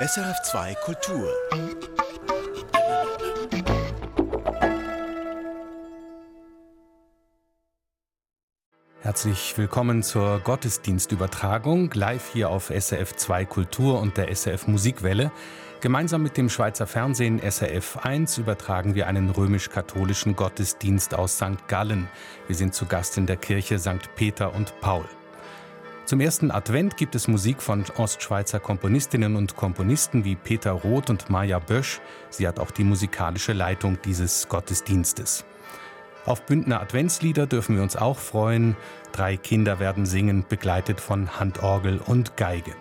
SRF2 Kultur. Herzlich willkommen zur Gottesdienstübertragung, live hier auf SRF2 Kultur und der SRF Musikwelle. Gemeinsam mit dem Schweizer Fernsehen SRF 1 übertragen wir einen römisch-katholischen Gottesdienst aus St. Gallen. Wir sind zu Gast in der Kirche St. Peter und Paul. Zum ersten Advent gibt es Musik von Ostschweizer Komponistinnen und Komponisten wie Peter Roth und Maja Bösch. Sie hat auch die musikalische Leitung dieses Gottesdienstes. Auf Bündner Adventslieder dürfen wir uns auch freuen. Drei Kinder werden singen, begleitet von Handorgel und Geige.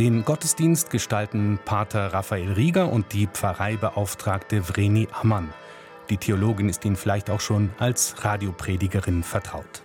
Den Gottesdienst gestalten Pater Raphael Rieger und die Pfarreibeauftragte Vreni Ammann. Die Theologin ist Ihnen vielleicht auch schon als Radiopredigerin vertraut.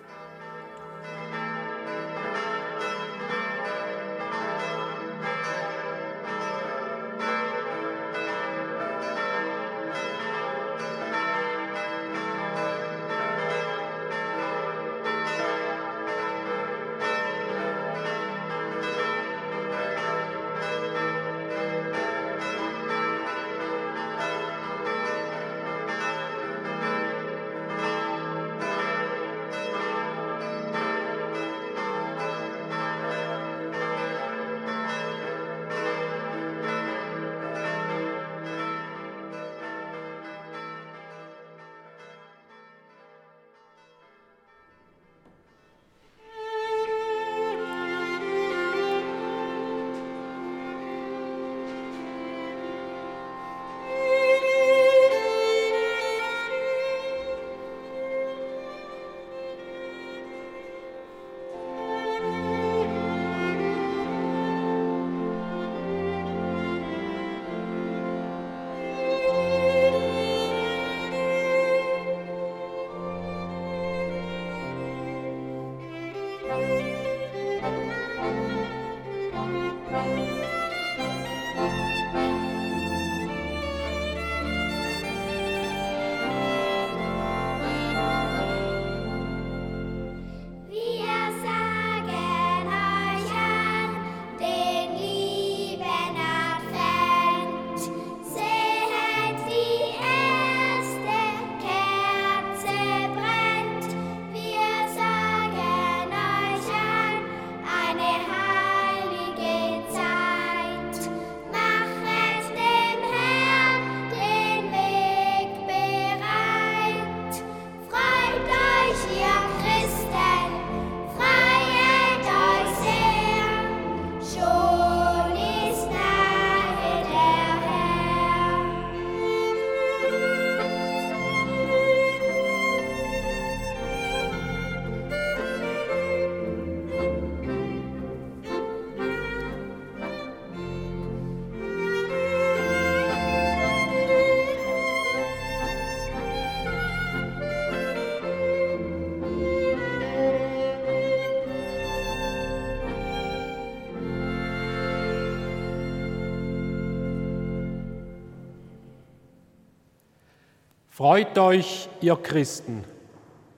Freut euch, ihr Christen,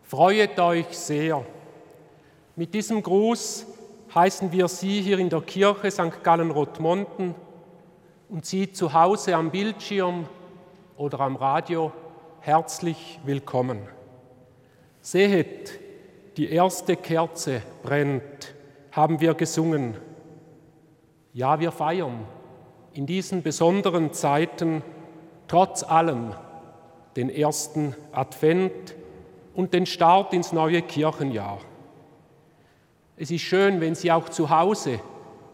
freuet euch sehr. Mit diesem Gruß heißen wir Sie hier in der Kirche St. Gallen-Rottmonten und Sie zu Hause am Bildschirm oder am Radio herzlich willkommen. Sehet, die erste Kerze brennt, haben wir gesungen. Ja, wir feiern in diesen besonderen Zeiten trotz allem den ersten Advent und den Start ins neue Kirchenjahr. Es ist schön, wenn Sie auch zu Hause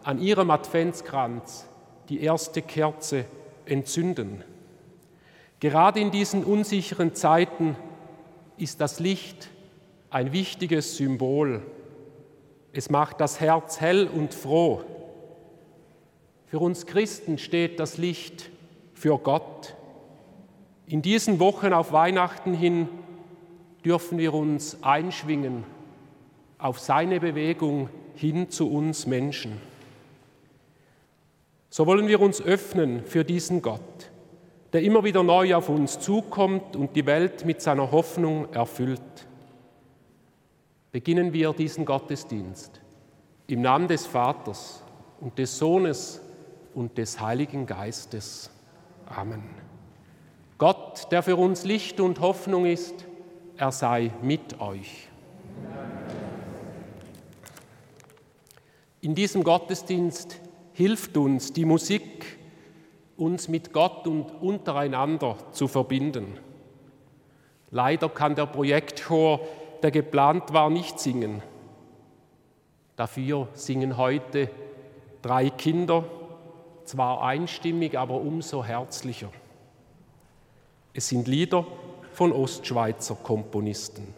an Ihrem Adventskranz die erste Kerze entzünden. Gerade in diesen unsicheren Zeiten ist das Licht ein wichtiges Symbol. Es macht das Herz hell und froh. Für uns Christen steht das Licht für Gott. In diesen Wochen auf Weihnachten hin dürfen wir uns einschwingen auf seine Bewegung hin zu uns Menschen. So wollen wir uns öffnen für diesen Gott, der immer wieder neu auf uns zukommt und die Welt mit seiner Hoffnung erfüllt. Beginnen wir diesen Gottesdienst im Namen des Vaters und des Sohnes und des Heiligen Geistes. Amen. Gott, der für uns Licht und Hoffnung ist, er sei mit euch. In diesem Gottesdienst hilft uns die Musik, uns mit Gott und untereinander zu verbinden. Leider kann der Projektchor, der geplant war, nicht singen. Dafür singen heute drei Kinder, zwar einstimmig, aber umso herzlicher. Es sind Lieder von Ostschweizer Komponisten.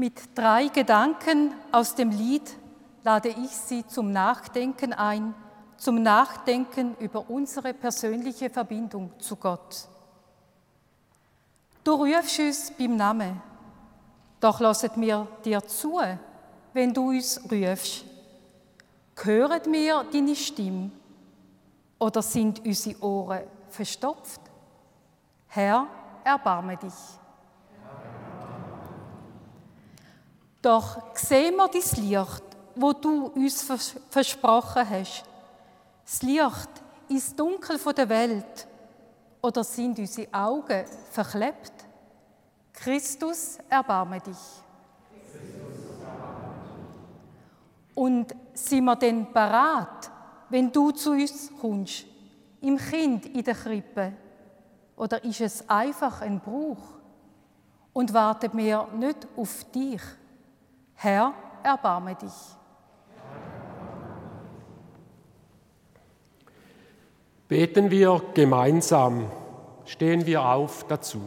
Mit drei Gedanken aus dem Lied lade ich Sie zum Nachdenken ein, zum Nachdenken über unsere persönliche Verbindung zu Gott. Du rufst uns beim Namen, doch lasset mir dir zu, wenn du uns rufst. Hören wir deine Stimme oder sind unsere Ohren verstopft? Herr, erbarme dich. Doch sehen wir dein Licht, wo du uns versprochen hast. Das Licht ins Dunkel der Welt. Oder sind unsere Augen verklebt? Christus, erbarme dich. Und sind wir denn parat, wenn du zu uns kommst, im Kind in der Krippe? Oder ist es einfach ein Bruch? Und warten wir nicht auf dich? Herr, erbarme dich. Beten wir gemeinsam, stehen wir auf dazu.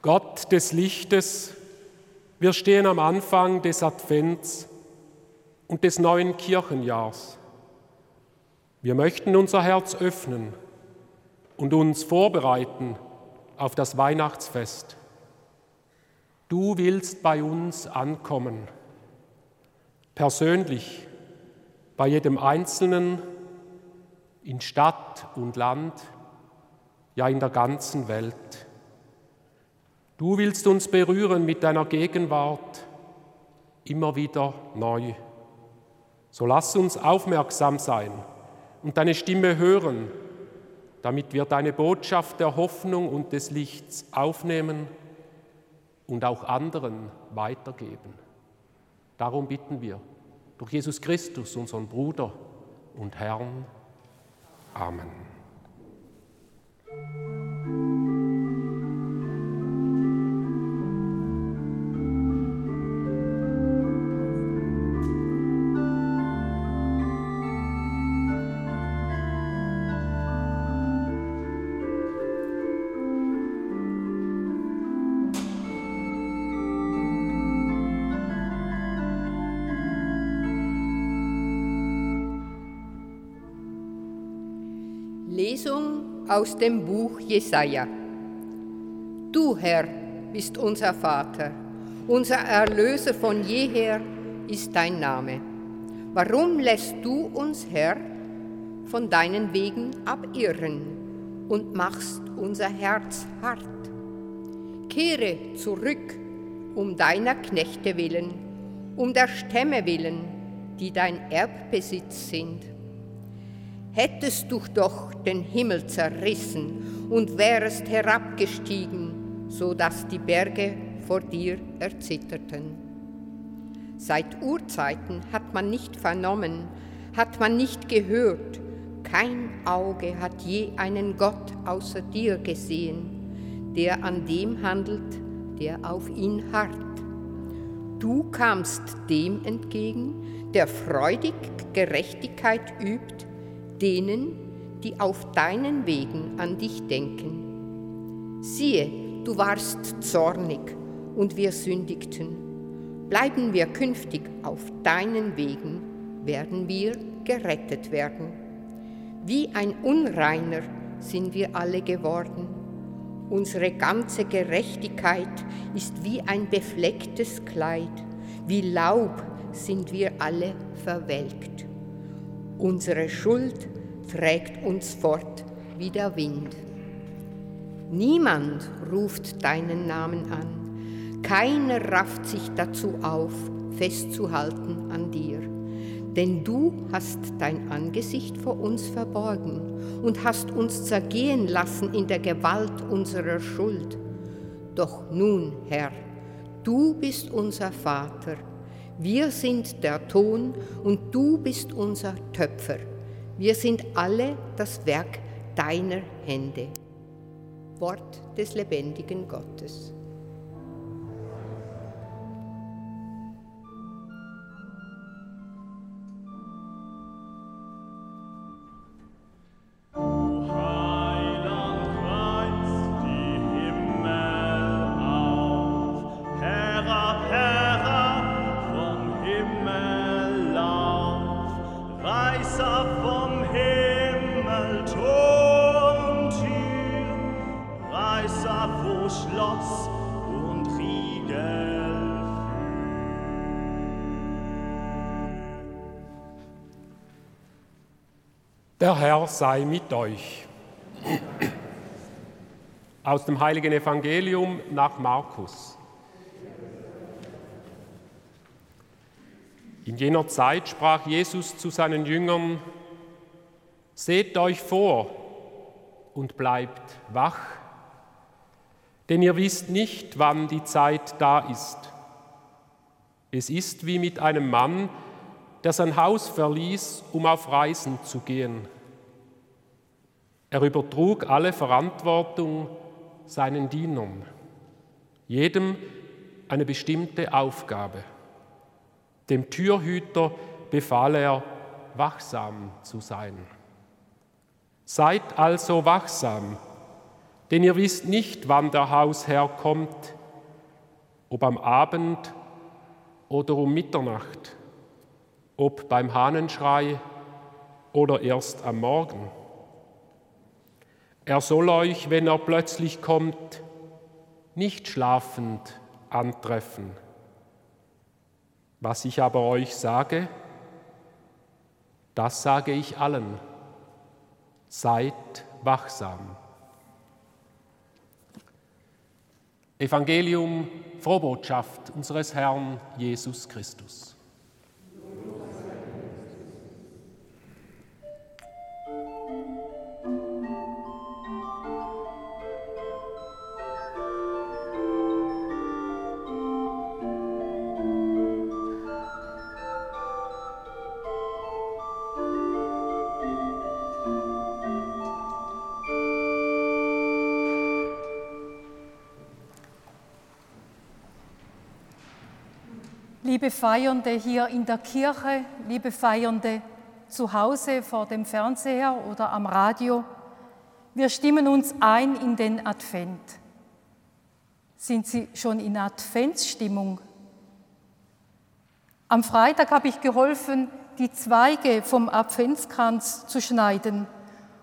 Gott des Lichtes, wir stehen am Anfang des Advents und des neuen Kirchenjahrs. Wir möchten unser Herz öffnen und uns vorbereiten auf das Weihnachtsfest. Du willst bei uns ankommen, persönlich, bei jedem Einzelnen, in Stadt und Land, ja in der ganzen Welt. Du willst uns berühren mit deiner Gegenwart immer wieder neu. So lass uns aufmerksam sein und deine Stimme hören, damit wir deine Botschaft der Hoffnung und des Lichts aufnehmen und auch anderen weitergeben. Darum bitten wir durch Jesus Christus, unseren Bruder und Herrn. Amen. Aus dem Buch Jesaja. Du, Herr, bist unser Vater, unser Erlöser von jeher ist dein Name. Warum lässt du uns, Herr, von deinen Wegen abirren und machst unser Herz hart? Kehre zurück um deiner Knechte willen, um der Stämme willen, die dein Erbbesitz sind hättest du doch den Himmel zerrissen und wärest herabgestiegen, so dass die Berge vor dir erzitterten. Seit Urzeiten hat man nicht vernommen, hat man nicht gehört, kein Auge hat je einen Gott außer dir gesehen, der an dem handelt, der auf ihn harrt. Du kamst dem entgegen, der freudig Gerechtigkeit übt, denen, die auf deinen Wegen an dich denken. Siehe, du warst zornig und wir sündigten. Bleiben wir künftig auf deinen Wegen, werden wir gerettet werden. Wie ein Unreiner sind wir alle geworden. Unsere ganze Gerechtigkeit ist wie ein beflecktes Kleid, wie Laub sind wir alle verwelkt. Unsere Schuld trägt uns fort wie der Wind. Niemand ruft deinen Namen an, keiner rafft sich dazu auf, festzuhalten an dir. Denn du hast dein Angesicht vor uns verborgen und hast uns zergehen lassen in der Gewalt unserer Schuld. Doch nun, Herr, du bist unser Vater, wir sind der Ton und du bist unser Töpfer. Wir sind alle das Werk deiner Hände. Wort des lebendigen Gottes. Herr sei mit euch. Aus dem heiligen Evangelium nach Markus. In jener Zeit sprach Jesus zu seinen Jüngern, Seht euch vor und bleibt wach, denn ihr wisst nicht, wann die Zeit da ist. Es ist wie mit einem Mann, der sein Haus verließ, um auf Reisen zu gehen. Er übertrug alle Verantwortung seinen Dienern, jedem eine bestimmte Aufgabe. Dem Türhüter befahl er, wachsam zu sein. Seid also wachsam, denn ihr wisst nicht, wann der Hausherr kommt, ob am Abend oder um Mitternacht ob beim Hahnenschrei oder erst am Morgen. Er soll euch, wenn er plötzlich kommt, nicht schlafend antreffen. Was ich aber euch sage, das sage ich allen. Seid wachsam. Evangelium, Frohbotschaft unseres Herrn Jesus Christus. Feiernde hier in der Kirche, liebe Feiernde zu Hause vor dem Fernseher oder am Radio, wir stimmen uns ein in den Advent. Sind Sie schon in Adventsstimmung? Am Freitag habe ich geholfen, die Zweige vom Adventskranz zu schneiden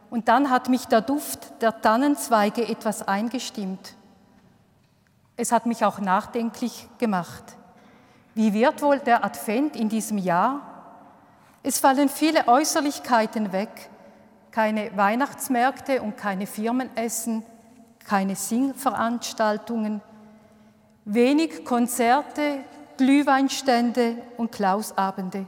und dann hat mich der Duft der Tannenzweige etwas eingestimmt. Es hat mich auch nachdenklich gemacht. Wie wird wohl der Advent in diesem Jahr? Es fallen viele Äußerlichkeiten weg, keine Weihnachtsmärkte und keine Firmenessen, keine Singveranstaltungen, wenig Konzerte, Glühweinstände und Klausabende.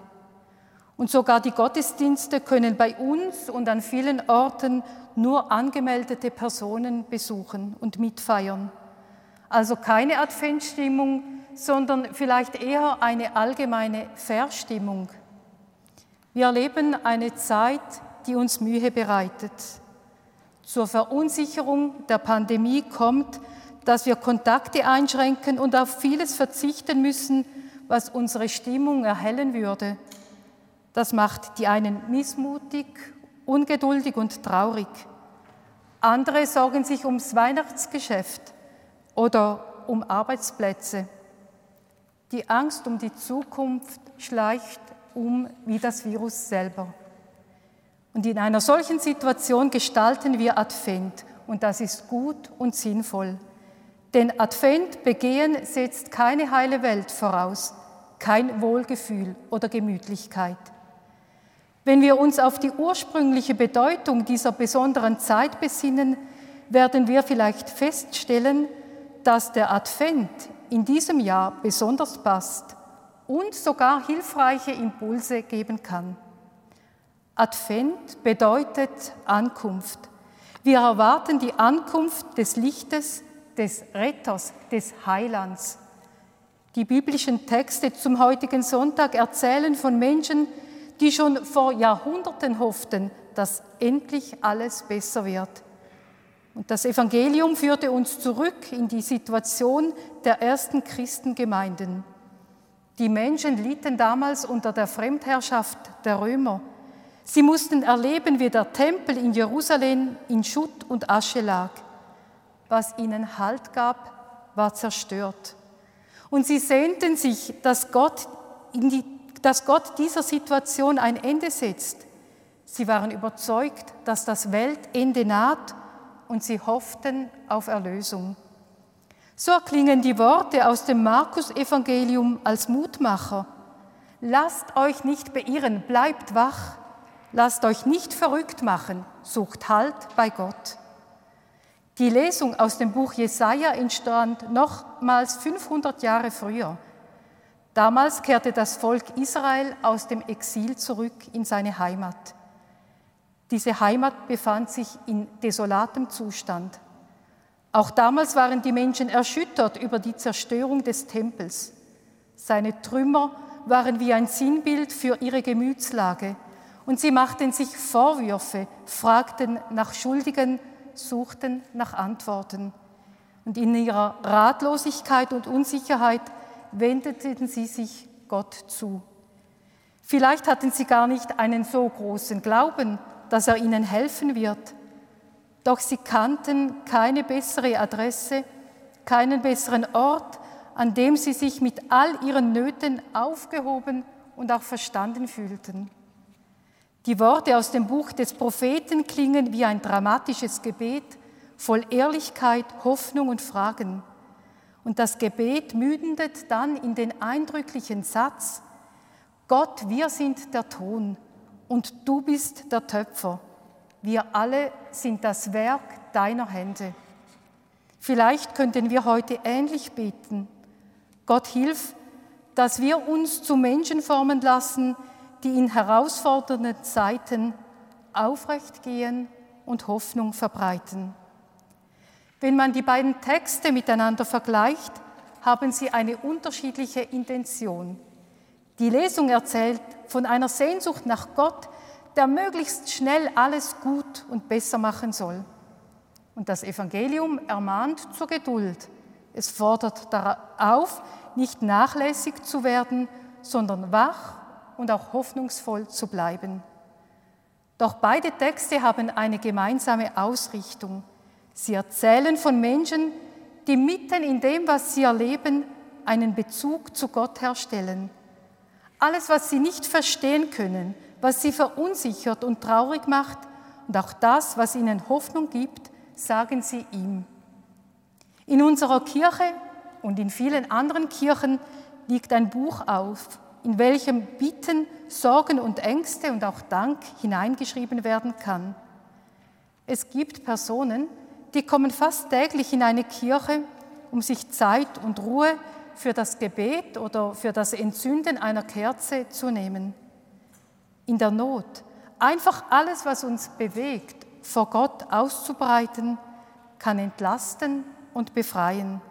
Und sogar die Gottesdienste können bei uns und an vielen Orten nur angemeldete Personen besuchen und mitfeiern. Also keine Adventstimmung, sondern vielleicht eher eine allgemeine Verstimmung. Wir erleben eine Zeit, die uns Mühe bereitet. Zur Verunsicherung der Pandemie kommt, dass wir Kontakte einschränken und auf vieles verzichten müssen, was unsere Stimmung erhellen würde. Das macht die einen missmutig, ungeduldig und traurig. Andere sorgen sich ums Weihnachtsgeschäft oder um Arbeitsplätze. Die Angst um die Zukunft schleicht um wie das Virus selber. Und in einer solchen Situation gestalten wir Advent und das ist gut und sinnvoll. Denn Advent begehen setzt keine heile Welt voraus, kein Wohlgefühl oder Gemütlichkeit. Wenn wir uns auf die ursprüngliche Bedeutung dieser besonderen Zeit besinnen, werden wir vielleicht feststellen, dass der Advent in diesem Jahr besonders passt und sogar hilfreiche Impulse geben kann. Advent bedeutet Ankunft. Wir erwarten die Ankunft des Lichtes, des Retters, des Heilands. Die biblischen Texte zum heutigen Sonntag erzählen von Menschen, die schon vor Jahrhunderten hofften, dass endlich alles besser wird. Und das Evangelium führte uns zurück in die Situation der ersten Christengemeinden. Die Menschen litten damals unter der Fremdherrschaft der Römer. Sie mussten erleben, wie der Tempel in Jerusalem in Schutt und Asche lag. Was ihnen Halt gab, war zerstört. Und sie sehnten sich, dass Gott, die, dass Gott dieser Situation ein Ende setzt. Sie waren überzeugt, dass das Weltende naht und sie hofften auf Erlösung. So klingen die Worte aus dem Markus-Evangelium als Mutmacher. Lasst euch nicht beirren, bleibt wach. Lasst euch nicht verrückt machen, sucht Halt bei Gott. Die Lesung aus dem Buch Jesaja entstand nochmals 500 Jahre früher. Damals kehrte das Volk Israel aus dem Exil zurück in seine Heimat. Diese Heimat befand sich in desolatem Zustand. Auch damals waren die Menschen erschüttert über die Zerstörung des Tempels. Seine Trümmer waren wie ein Sinnbild für ihre Gemütslage und sie machten sich Vorwürfe, fragten nach Schuldigen, suchten nach Antworten. Und in ihrer Ratlosigkeit und Unsicherheit wendeten sie sich Gott zu. Vielleicht hatten sie gar nicht einen so großen Glauben, dass er ihnen helfen wird. Doch sie kannten keine bessere Adresse, keinen besseren Ort, an dem sie sich mit all ihren Nöten aufgehoben und auch verstanden fühlten. Die Worte aus dem Buch des Propheten klingen wie ein dramatisches Gebet voll Ehrlichkeit, Hoffnung und Fragen. Und das Gebet mündet dann in den eindrücklichen Satz, Gott, wir sind der Ton, und du bist der Töpfer. Wir alle sind das Werk deiner Hände. Vielleicht könnten wir heute ähnlich beten. Gott hilf, dass wir uns zu Menschen formen lassen, die in herausfordernden Zeiten aufrecht gehen und Hoffnung verbreiten. Wenn man die beiden Texte miteinander vergleicht, haben sie eine unterschiedliche Intention. Die Lesung erzählt von einer Sehnsucht nach Gott, der möglichst schnell alles gut und besser machen soll. Und das Evangelium ermahnt zur Geduld. Es fordert darauf, nicht nachlässig zu werden, sondern wach und auch hoffnungsvoll zu bleiben. Doch beide Texte haben eine gemeinsame Ausrichtung. Sie erzählen von Menschen, die mitten in dem, was sie erleben, einen Bezug zu Gott herstellen. Alles, was sie nicht verstehen können, was sie verunsichert und traurig macht und auch das, was ihnen Hoffnung gibt, sagen sie ihm. In unserer Kirche und in vielen anderen Kirchen liegt ein Buch auf, in welchem Bitten, Sorgen und Ängste und auch Dank hineingeschrieben werden kann. Es gibt Personen, die kommen fast täglich in eine Kirche, um sich Zeit und Ruhe für das Gebet oder für das Entzünden einer Kerze zu nehmen. In der Not, einfach alles, was uns bewegt, vor Gott auszubreiten, kann entlasten und befreien.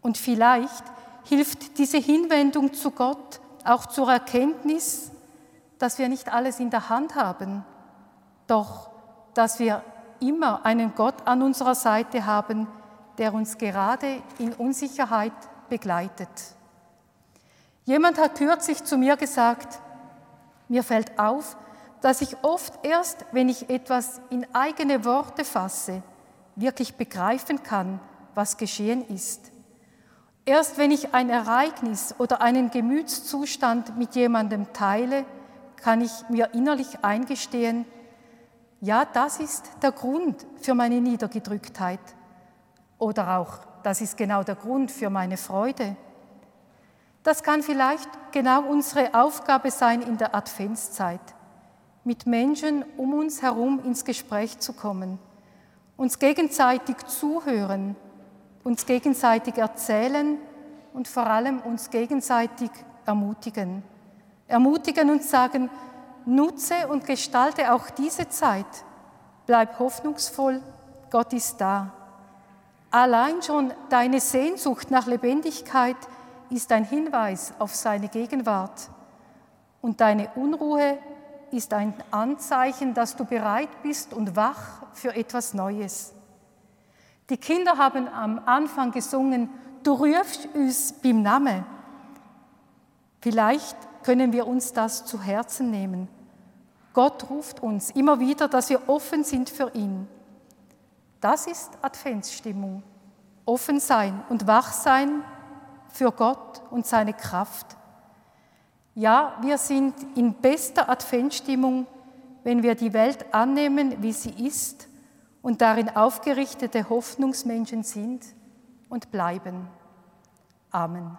Und vielleicht hilft diese Hinwendung zu Gott auch zur Erkenntnis, dass wir nicht alles in der Hand haben, doch dass wir immer einen Gott an unserer Seite haben, der uns gerade in Unsicherheit begleitet. Jemand hat kürzlich zu mir gesagt, mir fällt auf, dass ich oft erst, wenn ich etwas in eigene Worte fasse, wirklich begreifen kann, was geschehen ist. Erst wenn ich ein Ereignis oder einen Gemütszustand mit jemandem teile, kann ich mir innerlich eingestehen, ja, das ist der Grund für meine Niedergedrücktheit. Oder auch, das ist genau der Grund für meine Freude. Das kann vielleicht genau unsere Aufgabe sein in der Adventszeit, mit Menschen um uns herum ins Gespräch zu kommen, uns gegenseitig zuhören, uns gegenseitig erzählen und vor allem uns gegenseitig ermutigen. Ermutigen und sagen, nutze und gestalte auch diese Zeit. Bleib hoffnungsvoll, Gott ist da. Allein schon deine Sehnsucht nach Lebendigkeit ist ein Hinweis auf seine Gegenwart. Und deine Unruhe ist ein Anzeichen, dass du bereit bist und wach für etwas Neues. Die Kinder haben am Anfang gesungen, du rufst uns beim Namen. Vielleicht können wir uns das zu Herzen nehmen. Gott ruft uns immer wieder, dass wir offen sind für ihn. Das ist Adventsstimmung. Offen sein und wach sein für Gott und seine Kraft. Ja, wir sind in bester Adventsstimmung, wenn wir die Welt annehmen, wie sie ist und darin aufgerichtete Hoffnungsmenschen sind und bleiben. Amen.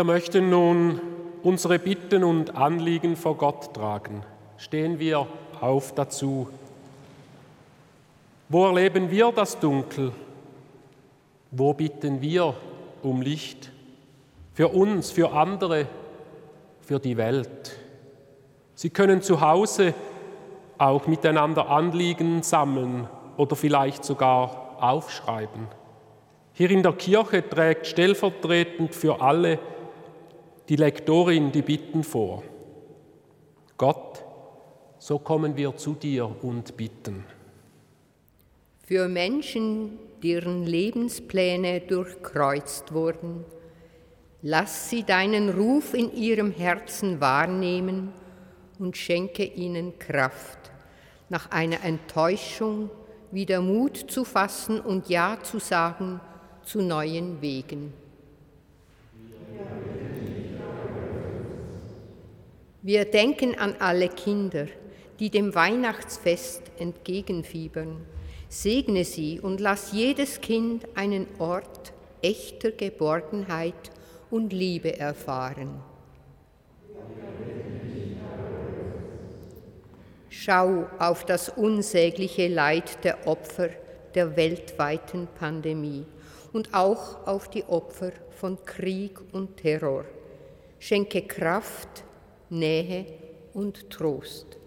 Wir möchten nun unsere Bitten und Anliegen vor Gott tragen. Stehen wir auf dazu. Wo erleben wir das Dunkel? Wo bitten wir um Licht? Für uns, für andere, für die Welt. Sie können zu Hause auch miteinander Anliegen sammeln oder vielleicht sogar aufschreiben. Hier in der Kirche trägt stellvertretend für alle die Lektorin die Bitten vor. Gott, so kommen wir zu dir und bitten. Für Menschen, deren Lebenspläne durchkreuzt wurden, lass sie deinen Ruf in ihrem Herzen wahrnehmen und schenke ihnen Kraft, nach einer Enttäuschung wieder Mut zu fassen und Ja zu sagen zu neuen Wegen. Wir denken an alle Kinder, die dem Weihnachtsfest entgegenfiebern. Segne sie und lass jedes Kind einen Ort echter Geborgenheit und Liebe erfahren. Schau auf das unsägliche Leid der Opfer der weltweiten Pandemie und auch auf die Opfer von Krieg und Terror. Schenke Kraft, Nähe und Trost.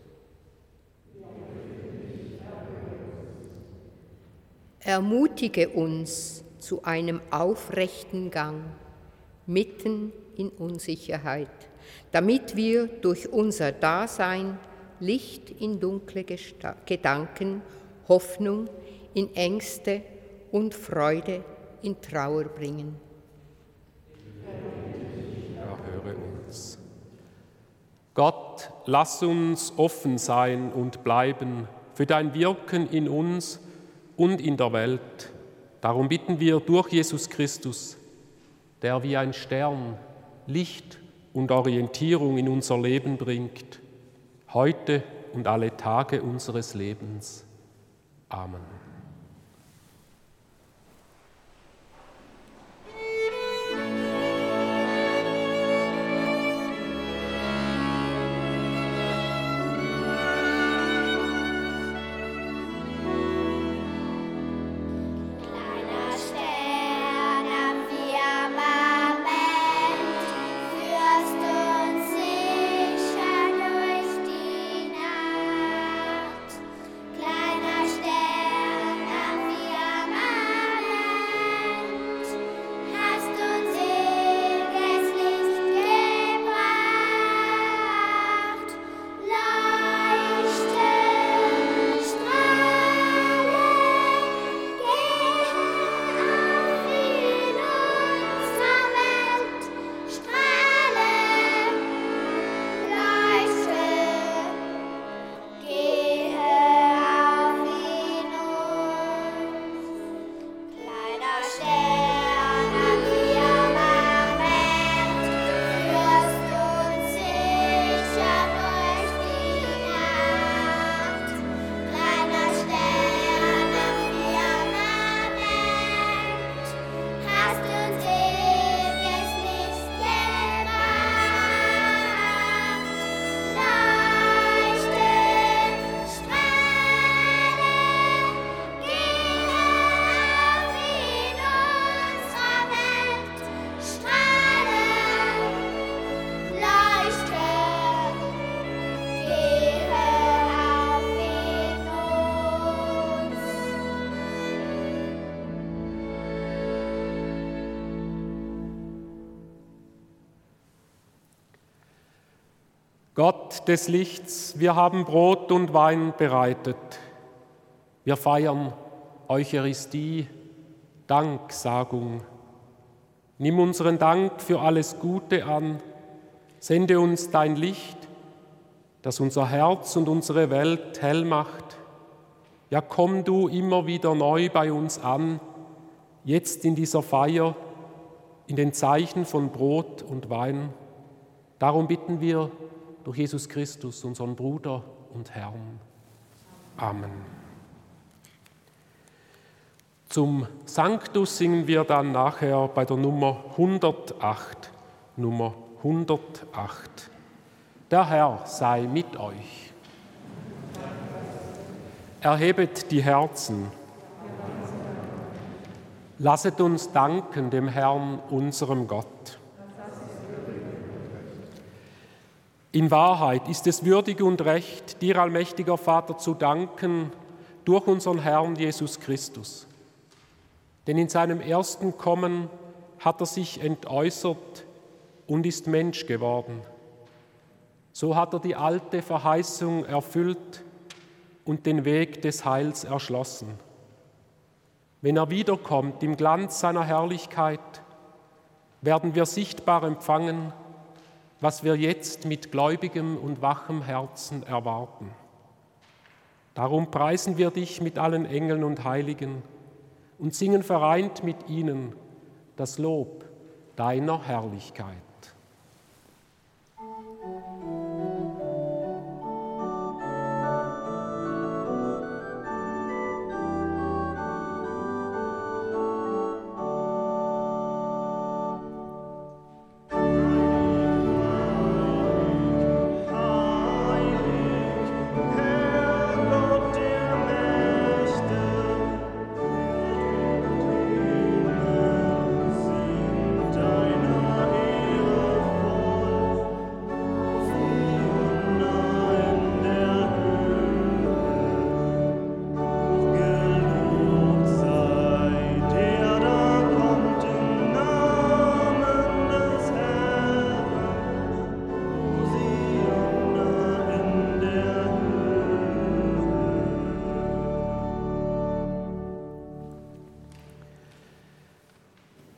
Ermutige uns zu einem aufrechten Gang mitten in Unsicherheit, damit wir durch unser Dasein Licht in dunkle Gesta Gedanken, Hoffnung in Ängste und Freude in Trauer bringen. Gott, lass uns offen sein und bleiben für dein Wirken in uns und in der Welt. Darum bitten wir durch Jesus Christus, der wie ein Stern Licht und Orientierung in unser Leben bringt, heute und alle Tage unseres Lebens. Amen. Gott des Lichts, wir haben Brot und Wein bereitet. Wir feiern Eucharistie, Danksagung. Nimm unseren Dank für alles Gute an. Sende uns dein Licht, das unser Herz und unsere Welt hell macht. Ja, komm du immer wieder neu bei uns an, jetzt in dieser Feier, in den Zeichen von Brot und Wein. Darum bitten wir, durch Jesus Christus, unseren Bruder und Herrn. Amen. Zum Sanctus singen wir dann nachher bei der Nummer 108. Nummer 108. Der Herr sei mit euch. Erhebet die Herzen. Lasset uns danken dem Herrn, unserem Gott. In Wahrheit ist es würdig und recht, dir, allmächtiger Vater, zu danken durch unseren Herrn Jesus Christus. Denn in seinem ersten Kommen hat er sich entäußert und ist Mensch geworden. So hat er die alte Verheißung erfüllt und den Weg des Heils erschlossen. Wenn er wiederkommt im Glanz seiner Herrlichkeit, werden wir sichtbar empfangen, was wir jetzt mit gläubigem und wachem Herzen erwarten. Darum preisen wir dich mit allen Engeln und Heiligen und singen vereint mit ihnen das Lob deiner Herrlichkeit.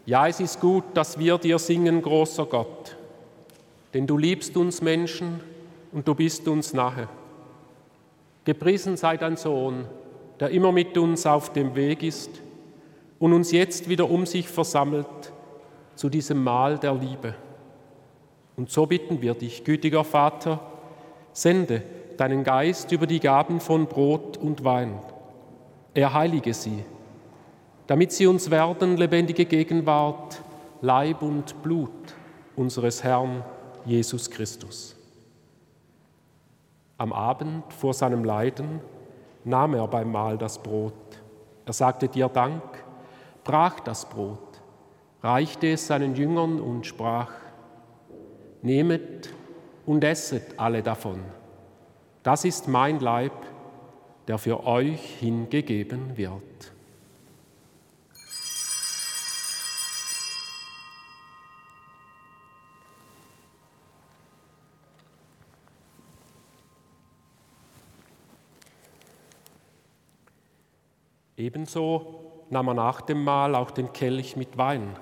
Ja, es ist gut, dass wir dir singen, großer Gott, denn du liebst uns Menschen und du bist uns nahe. Gepriesen sei dein Sohn, der immer mit uns auf dem Weg ist und uns jetzt wieder um sich versammelt zu diesem Mahl der Liebe. Und so bitten wir dich, gütiger Vater, sende deinen Geist über die Gaben von Brot und Wein. Er heilige sie damit sie uns werden lebendige Gegenwart, Leib und Blut unseres Herrn Jesus Christus. Am Abend vor seinem Leiden nahm er beim Mahl das Brot. Er sagte dir Dank, brach das Brot, reichte es seinen Jüngern und sprach, Nehmet und esset alle davon. Das ist mein Leib, der für euch hingegeben wird. Ebenso nahm er nach dem Mahl auch den Kelch mit Wein.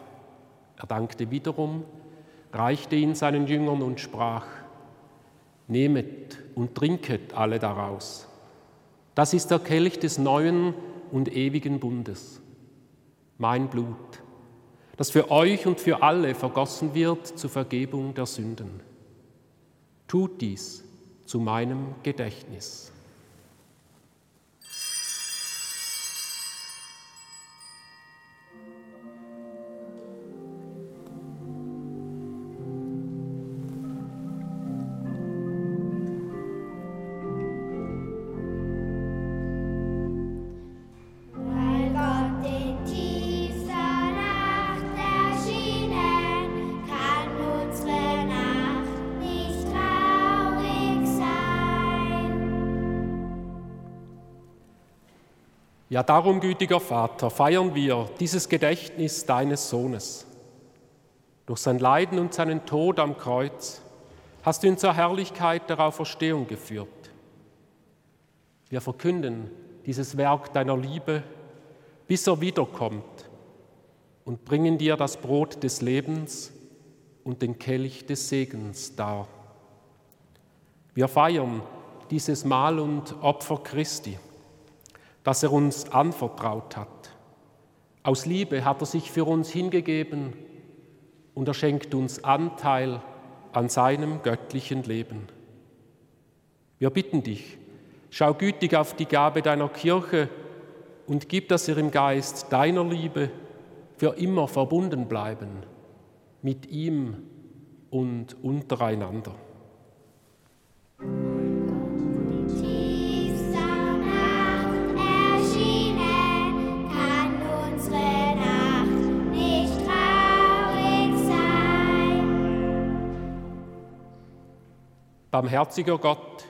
Er dankte wiederum, reichte ihn seinen Jüngern und sprach, Nehmet und trinket alle daraus. Das ist der Kelch des neuen und ewigen Bundes, mein Blut, das für euch und für alle vergossen wird zur Vergebung der Sünden. Tut dies zu meinem Gedächtnis. Ja, darum, gütiger Vater, feiern wir dieses Gedächtnis deines Sohnes. Durch sein Leiden und seinen Tod am Kreuz hast du ihn zur Herrlichkeit der Auferstehung geführt. Wir verkünden dieses Werk deiner Liebe, bis er wiederkommt und bringen dir das Brot des Lebens und den Kelch des Segens dar. Wir feiern dieses Mahl und Opfer Christi das er uns anvertraut hat. Aus Liebe hat er sich für uns hingegeben und er schenkt uns Anteil an seinem göttlichen Leben. Wir bitten dich, schau gütig auf die Gabe deiner Kirche und gib, dass wir im Geist deiner Liebe für immer verbunden bleiben mit ihm und untereinander. Barmherziger Gott,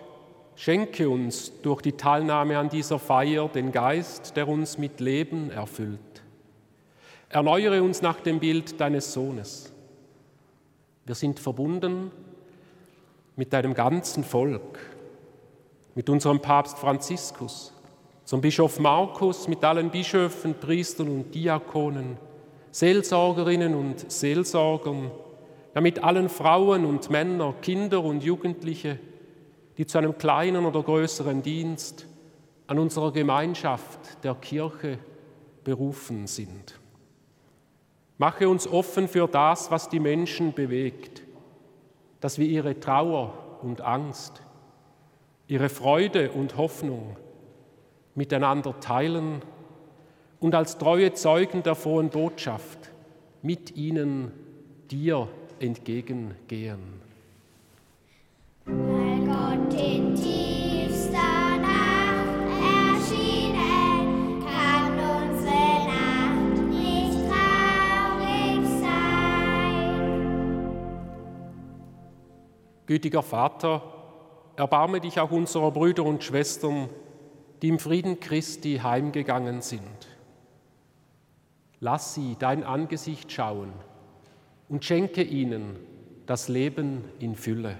schenke uns durch die Teilnahme an dieser Feier den Geist, der uns mit Leben erfüllt. Erneuere uns nach dem Bild deines Sohnes. Wir sind verbunden mit deinem ganzen Volk, mit unserem Papst Franziskus, zum Bischof Markus, mit allen Bischöfen, Priestern und Diakonen, Seelsorgerinnen und Seelsorgern, ja mit allen Frauen und Männern, Kinder und Jugendliche, die zu einem kleinen oder größeren Dienst an unserer Gemeinschaft der Kirche berufen sind. Mache uns offen für das, was die Menschen bewegt, dass wir ihre Trauer und Angst, ihre Freude und Hoffnung miteinander teilen und als treue Zeugen der frohen Botschaft mit ihnen dir entgegengehen. Weil Gott in tiefster Nacht erschienen, kann unsere Nacht nicht traurig sein. Gütiger Vater, erbarme dich auch unserer Brüder und Schwestern, die im Frieden Christi heimgegangen sind. Lass sie dein Angesicht schauen und schenke ihnen das Leben in Fülle.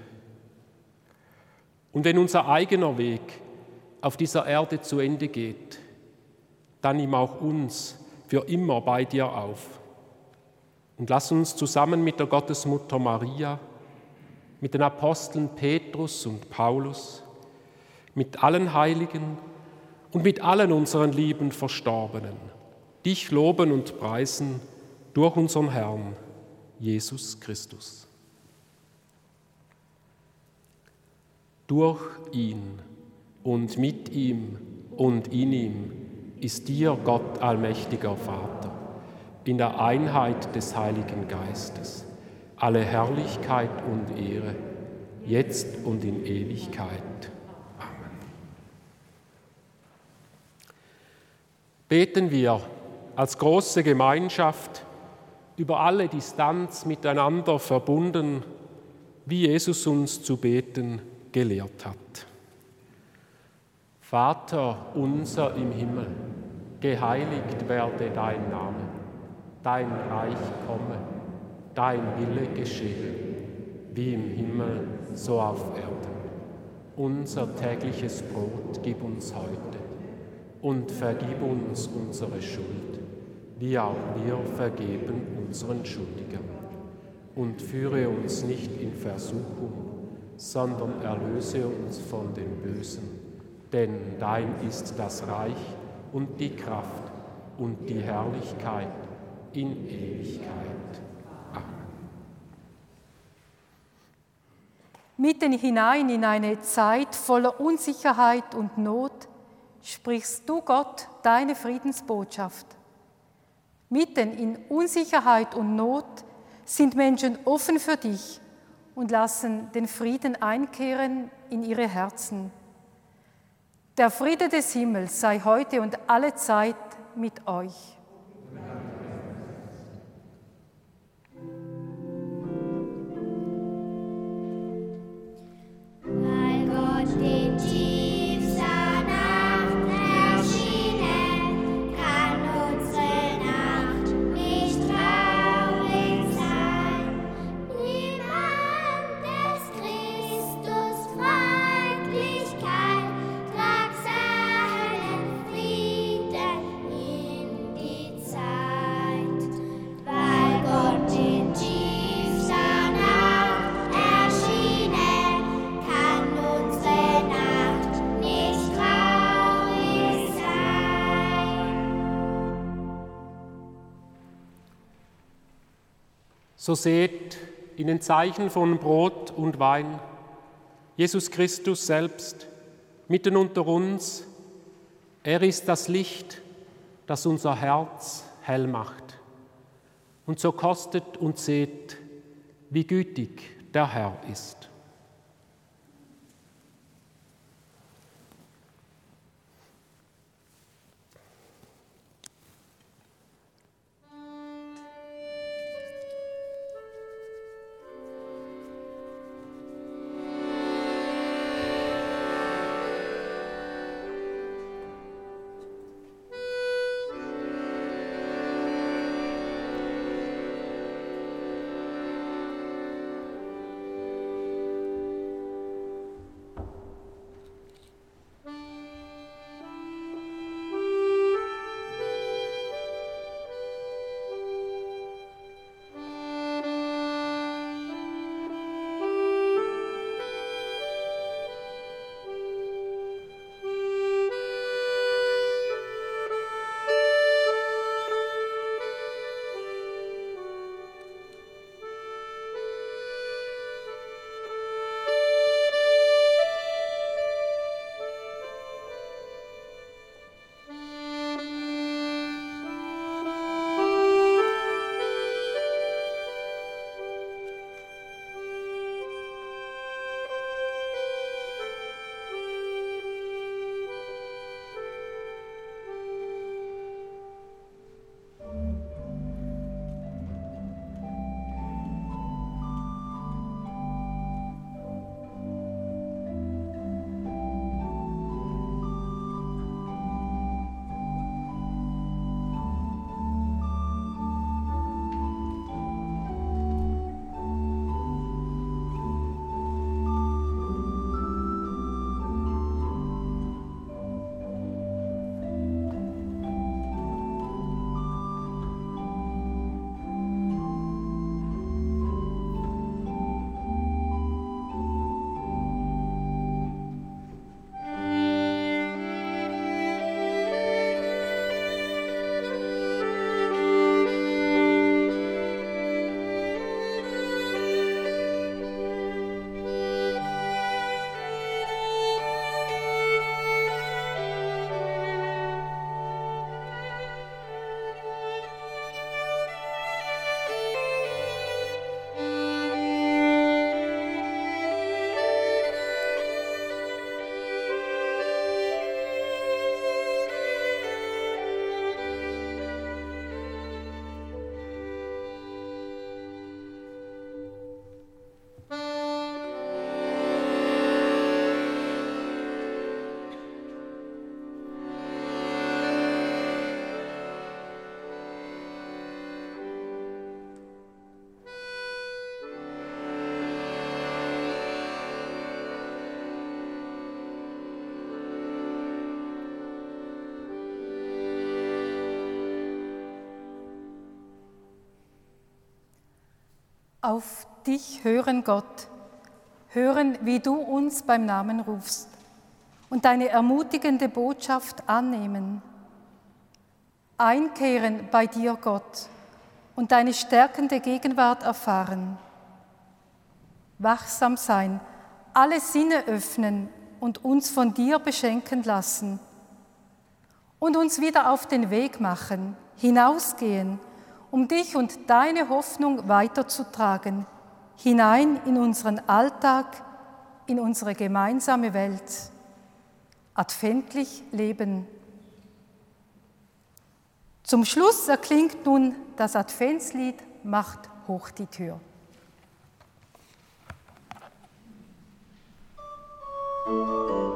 Und wenn unser eigener Weg auf dieser Erde zu Ende geht, dann nimm auch uns für immer bei dir auf. Und lass uns zusammen mit der Gottesmutter Maria, mit den Aposteln Petrus und Paulus, mit allen Heiligen und mit allen unseren lieben Verstorbenen dich loben und preisen durch unseren Herrn Jesus Christus. Durch ihn und mit ihm und in ihm ist dir, Gott allmächtiger Vater, in der Einheit des Heiligen Geistes, alle Herrlichkeit und Ehre, jetzt und in Ewigkeit. Amen. Beten wir als große Gemeinschaft über alle Distanz miteinander verbunden, wie Jesus uns zu beten gelehrt hat. Vater unser im Himmel, geheiligt werde dein Name, dein Reich komme, dein Wille geschehe, wie im Himmel, so auf Erden. Unser tägliches Brot gib uns heute und vergib uns unsere Schuld wie auch wir vergeben unseren Schuldigern. Und führe uns nicht in Versuchung, sondern erlöse uns von dem Bösen. Denn dein ist das Reich und die Kraft und die Herrlichkeit in Ewigkeit. Amen. Mitten hinein in eine Zeit voller Unsicherheit und Not sprichst du Gott deine Friedensbotschaft. Mitten in Unsicherheit und Not sind Menschen offen für dich und lassen den Frieden einkehren in ihre Herzen. Der Friede des Himmels sei heute und alle Zeit mit euch. So seht in den Zeichen von Brot und Wein Jesus Christus selbst mitten unter uns. Er ist das Licht, das unser Herz hell macht. Und so kostet und seht, wie gütig der Herr ist. Auf dich hören, Gott, hören, wie du uns beim Namen rufst und deine ermutigende Botschaft annehmen. Einkehren bei dir, Gott, und deine stärkende Gegenwart erfahren. Wachsam sein, alle Sinne öffnen und uns von dir beschenken lassen. Und uns wieder auf den Weg machen, hinausgehen, um dich und deine Hoffnung weiterzutragen, hinein in unseren Alltag, in unsere gemeinsame Welt. Adventlich leben. Zum Schluss erklingt nun das Adventslied Macht hoch die Tür. Macht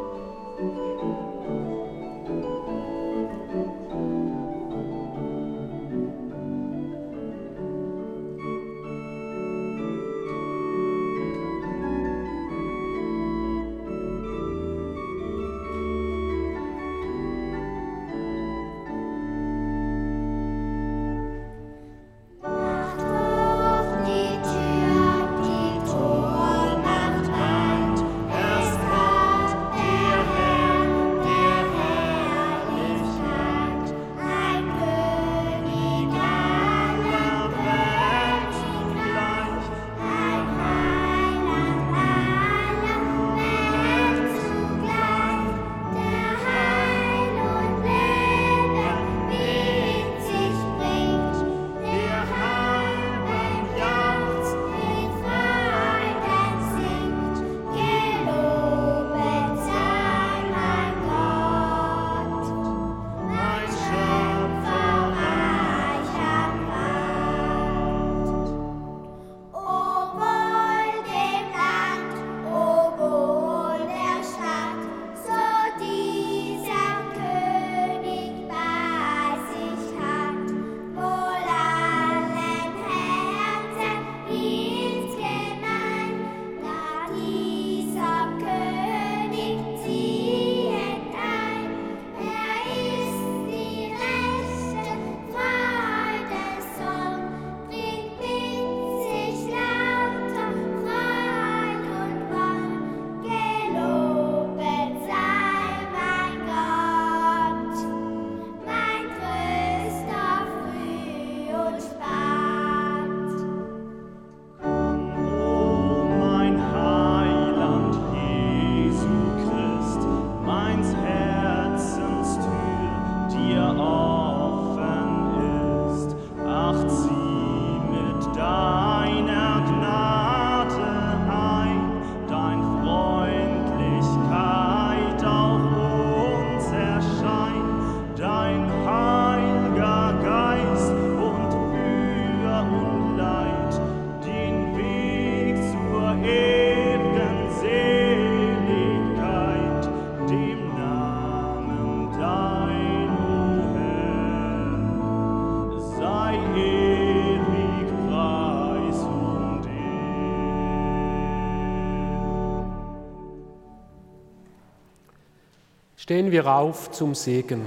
Stehen wir auf zum Segen.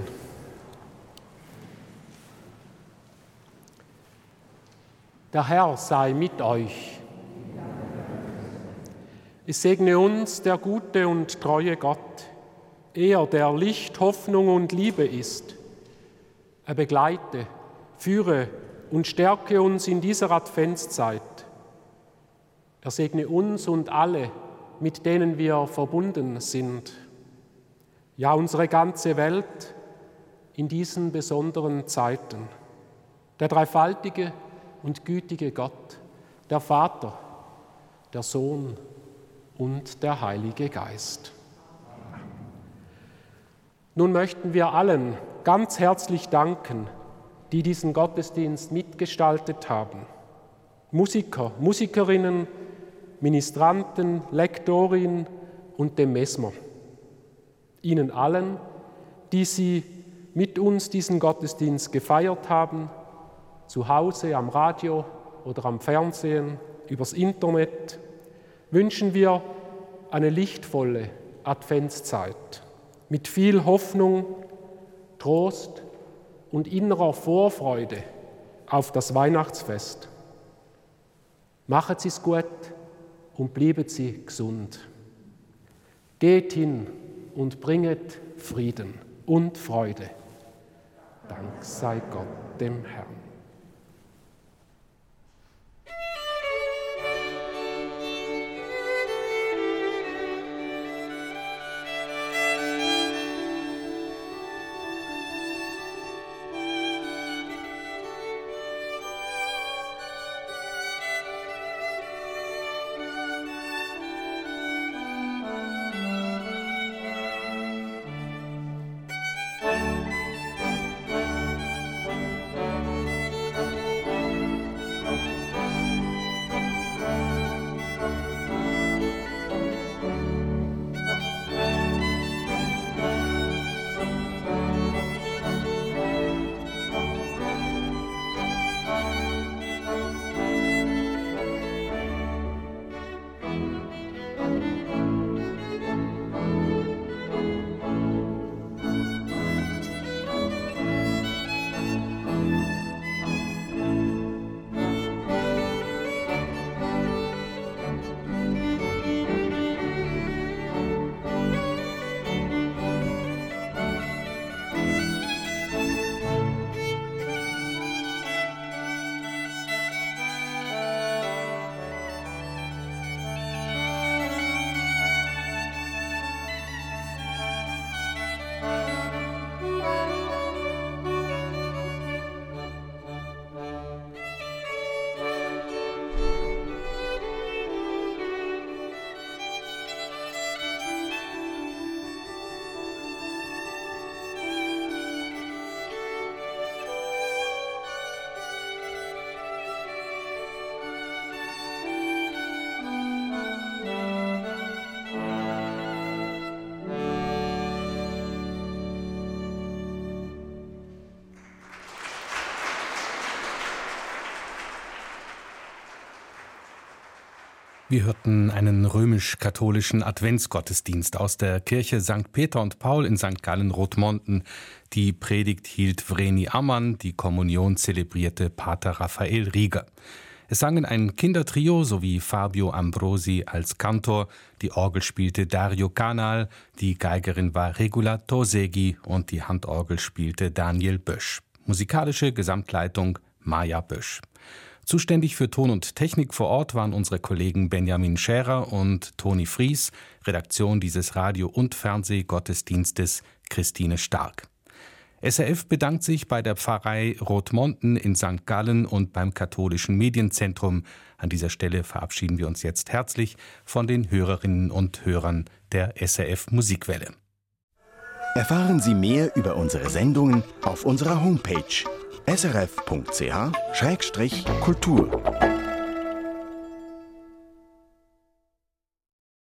Der Herr sei mit euch. Es segne uns der gute und treue Gott, er, der Licht, Hoffnung und Liebe ist. Er begleite, führe und stärke uns in dieser Adventszeit. Er segne uns und alle, mit denen wir verbunden sind. Ja, unsere ganze Welt in diesen besonderen Zeiten. Der dreifaltige und gütige Gott, der Vater, der Sohn und der Heilige Geist. Nun möchten wir allen ganz herzlich danken, die diesen Gottesdienst mitgestaltet haben. Musiker, Musikerinnen, Ministranten, Lektorin und dem Mesmer. Ihnen allen, die Sie mit uns diesen Gottesdienst gefeiert haben, zu Hause, am Radio oder am Fernsehen, übers Internet, wünschen wir eine lichtvolle Adventszeit mit viel Hoffnung, Trost und innerer Vorfreude auf das Weihnachtsfest. Machet es gut und bliebet sie gesund. Geht hin und bringet Frieden und Freude. Dank sei Gott dem Herrn. Wir hörten einen römisch-katholischen Adventsgottesdienst aus der Kirche St. Peter und Paul in St. Gallen-Rotmonten. Die Predigt hielt Vreni Ammann, die Kommunion zelebrierte Pater Raphael Rieger. Es sangen ein Kindertrio sowie Fabio Ambrosi als Kantor, die Orgel spielte Dario Canal, die Geigerin war Regula Tosegi und die Handorgel spielte Daniel Bösch. Musikalische Gesamtleitung Maja Bösch. Zuständig für Ton und Technik vor Ort waren unsere Kollegen Benjamin Scherer und Toni Fries, Redaktion dieses Radio- und Fernsehgottesdienstes Christine Stark. SRF bedankt sich bei der Pfarrei Rotmonten in St. Gallen und beim Katholischen Medienzentrum. An dieser Stelle verabschieden wir uns jetzt herzlich von den Hörerinnen und Hörern der SRF Musikwelle. Erfahren Sie mehr über unsere Sendungen auf unserer Homepage srf.ch-kultur.